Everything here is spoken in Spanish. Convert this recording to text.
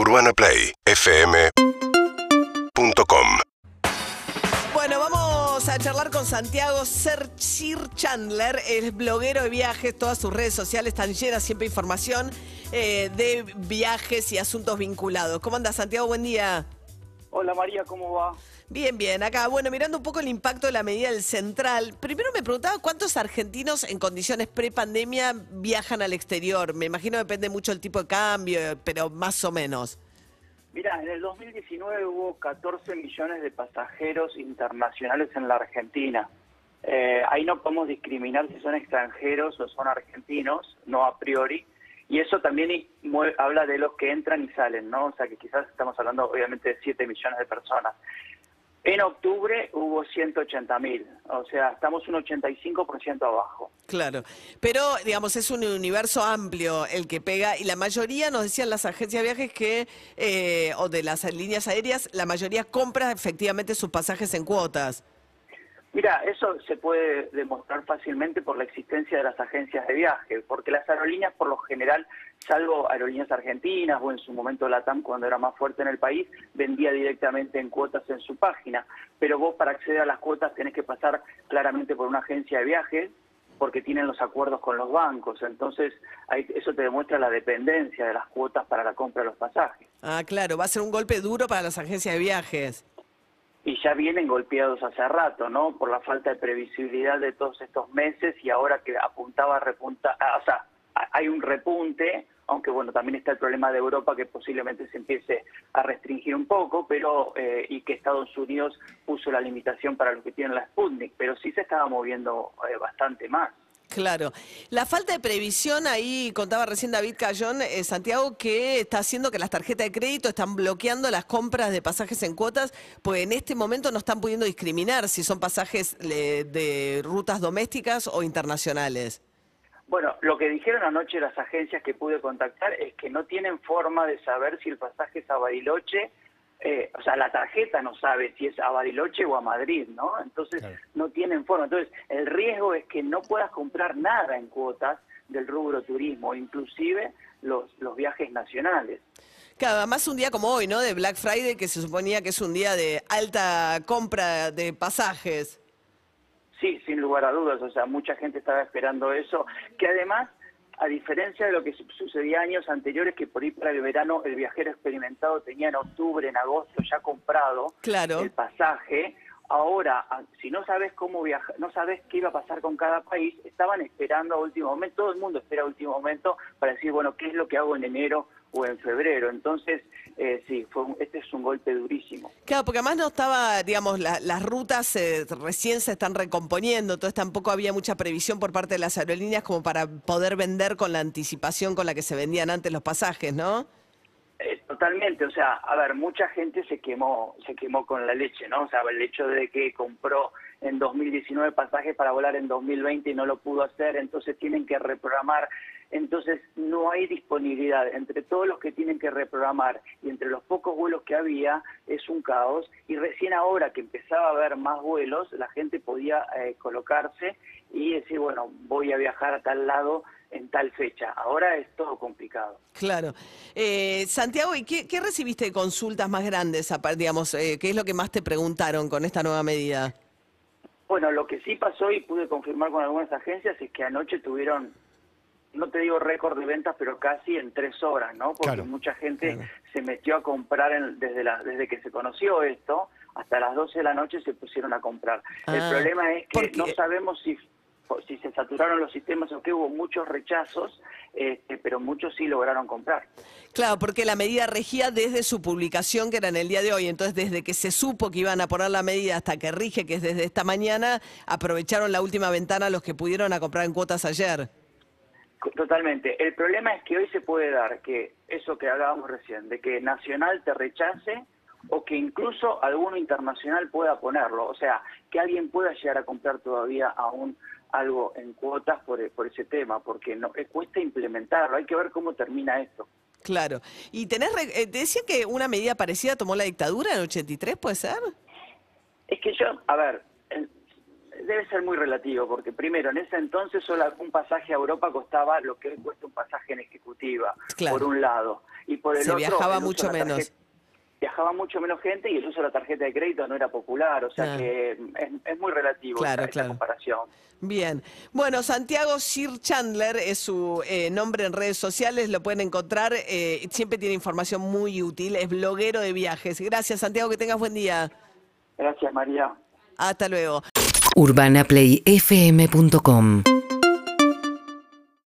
UrbanaPlayFM.com Bueno, vamos a charlar con Santiago Sir Chandler, es bloguero de viajes, todas sus redes sociales están llenas siempre de información eh, de viajes y asuntos vinculados. ¿Cómo anda Santiago? Buen día. Hola María, ¿cómo va? Bien, bien, acá, bueno, mirando un poco el impacto de la medida del central, primero me preguntaba cuántos argentinos en condiciones pre-pandemia viajan al exterior. Me imagino depende mucho del tipo de cambio, pero más o menos. Mira, en el 2019 hubo 14 millones de pasajeros internacionales en la Argentina. Eh, ahí no podemos discriminar si son extranjeros o son argentinos, no a priori. Y eso también habla de los que entran y salen, ¿no? O sea que quizás estamos hablando obviamente de 7 millones de personas. En octubre hubo 180 mil, o sea, estamos un 85% abajo. Claro, pero digamos es un universo amplio el que pega y la mayoría, nos decían las agencias de viajes que, eh, o de las líneas aéreas, la mayoría compra efectivamente sus pasajes en cuotas. Mira, eso se puede demostrar fácilmente por la existencia de las agencias de viaje, porque las aerolíneas por lo general, salvo aerolíneas argentinas o en su momento LATAM cuando era más fuerte en el país, vendía directamente en cuotas en su página, pero vos para acceder a las cuotas tenés que pasar claramente por una agencia de viaje porque tienen los acuerdos con los bancos, entonces eso te demuestra la dependencia de las cuotas para la compra de los pasajes. Ah, claro, va a ser un golpe duro para las agencias de viajes y ya vienen golpeados hace rato, ¿no? Por la falta de previsibilidad de todos estos meses y ahora que apuntaba a repuntar, ah, o sea, hay un repunte, aunque bueno, también está el problema de Europa que posiblemente se empiece a restringir un poco, pero eh, y que Estados Unidos puso la limitación para los que tienen la Sputnik, pero sí se estaba moviendo eh, bastante más. Claro. La falta de previsión, ahí contaba recién David Cayón, eh, Santiago, que está haciendo que las tarjetas de crédito están bloqueando las compras de pasajes en cuotas, pues en este momento no están pudiendo discriminar si son pasajes de rutas domésticas o internacionales. Bueno, lo que dijeron anoche las agencias que pude contactar es que no tienen forma de saber si el pasaje es a Bariloche eh, o sea, la tarjeta no sabe si es a Bariloche o a Madrid, ¿no? Entonces no tienen forma. Entonces el riesgo es que no puedas comprar nada en cuotas del rubro turismo, inclusive los, los viajes nacionales. Claro, además un día como hoy, ¿no? De Black Friday, que se suponía que es un día de alta compra de pasajes. Sí, sin lugar a dudas, o sea, mucha gente estaba esperando eso, que además a diferencia de lo que sucedía años anteriores, que por ir para el verano el viajero experimentado tenía en octubre, en agosto ya comprado el pasaje, ahora, si no sabes cómo viajar, no sabes qué iba a pasar con cada país, estaban esperando a último momento, todo el mundo espera a último momento para decir, bueno, ¿qué es lo que hago en enero o en febrero. Entonces, eh, sí, fue este es un golpe durísimo. Claro, porque además no estaba, digamos, las rutas eh, recién se están recomponiendo, entonces tampoco había mucha previsión por parte de las aerolíneas como para poder vender con la anticipación con la que se vendían antes los pasajes, ¿no? Totalmente, o sea, a ver, mucha gente se quemó, se quemó con la leche, ¿no? O sea, el hecho de que compró en 2019 pasajes para volar en 2020 y no lo pudo hacer, entonces tienen que reprogramar. Entonces no hay disponibilidad. Entre todos los que tienen que reprogramar y entre los pocos vuelos que había es un caos. Y recién ahora que empezaba a haber más vuelos la gente podía eh, colocarse y decir bueno voy a viajar a tal lado en tal fecha. Ahora es todo complicado. Claro. Eh, Santiago, ¿y qué, recibiste de consultas más grandes? Digamos, eh, ¿Qué es lo que más te preguntaron con esta nueva medida? Bueno, lo que sí pasó y pude confirmar con algunas agencias es que anoche tuvieron no te digo récord de ventas, pero casi en tres horas, ¿no? Porque mucha gente se metió a comprar desde, la, desde que se conoció esto, hasta las 12 de la noche se pusieron a comprar. el ah, problema es que no sabemos si si se saturaron los sistemas o que hubo muchos rechazos, este, pero muchos sí lograron comprar. Claro, porque la medida regía desde su publicación, que era en el día de hoy. Entonces, desde que se supo que iban a poner la medida hasta que rige, que es desde esta mañana, aprovecharon la última ventana los que pudieron a comprar en cuotas ayer. Totalmente. El problema es que hoy se puede dar que eso que hablábamos recién, de que Nacional te rechace o que incluso alguno internacional pueda ponerlo. O sea, que alguien pueda llegar a comprar todavía aún algo en cuotas por, por ese tema, porque no eh, cuesta implementarlo. Hay que ver cómo termina esto. Claro. ¿Y tenés, eh, te decía que una medida parecida tomó la dictadura en el 83, puede ser? Es que yo, a ver, debe ser muy relativo, porque primero, en ese entonces solo un pasaje a Europa costaba lo que cuesta un pasaje en ejecutiva, Claro. por un lado. Y por el Se otro, viajaba mucho menos. Viajaba mucho menos gente y el uso de la tarjeta de crédito no era popular, o sea Ah. que es, es muy relativo Claro, esa, esa claro. comparación. Bien. Bueno, Santiago Sir Chandler es su eh, nombre en redes sociales, lo pueden encontrar. eh, siempre tiene información muy útil, es bloguero de viajes. Gracias, Santiago, que tengas buen día. Gracias, María. Hasta luego. urbanaplayfm.com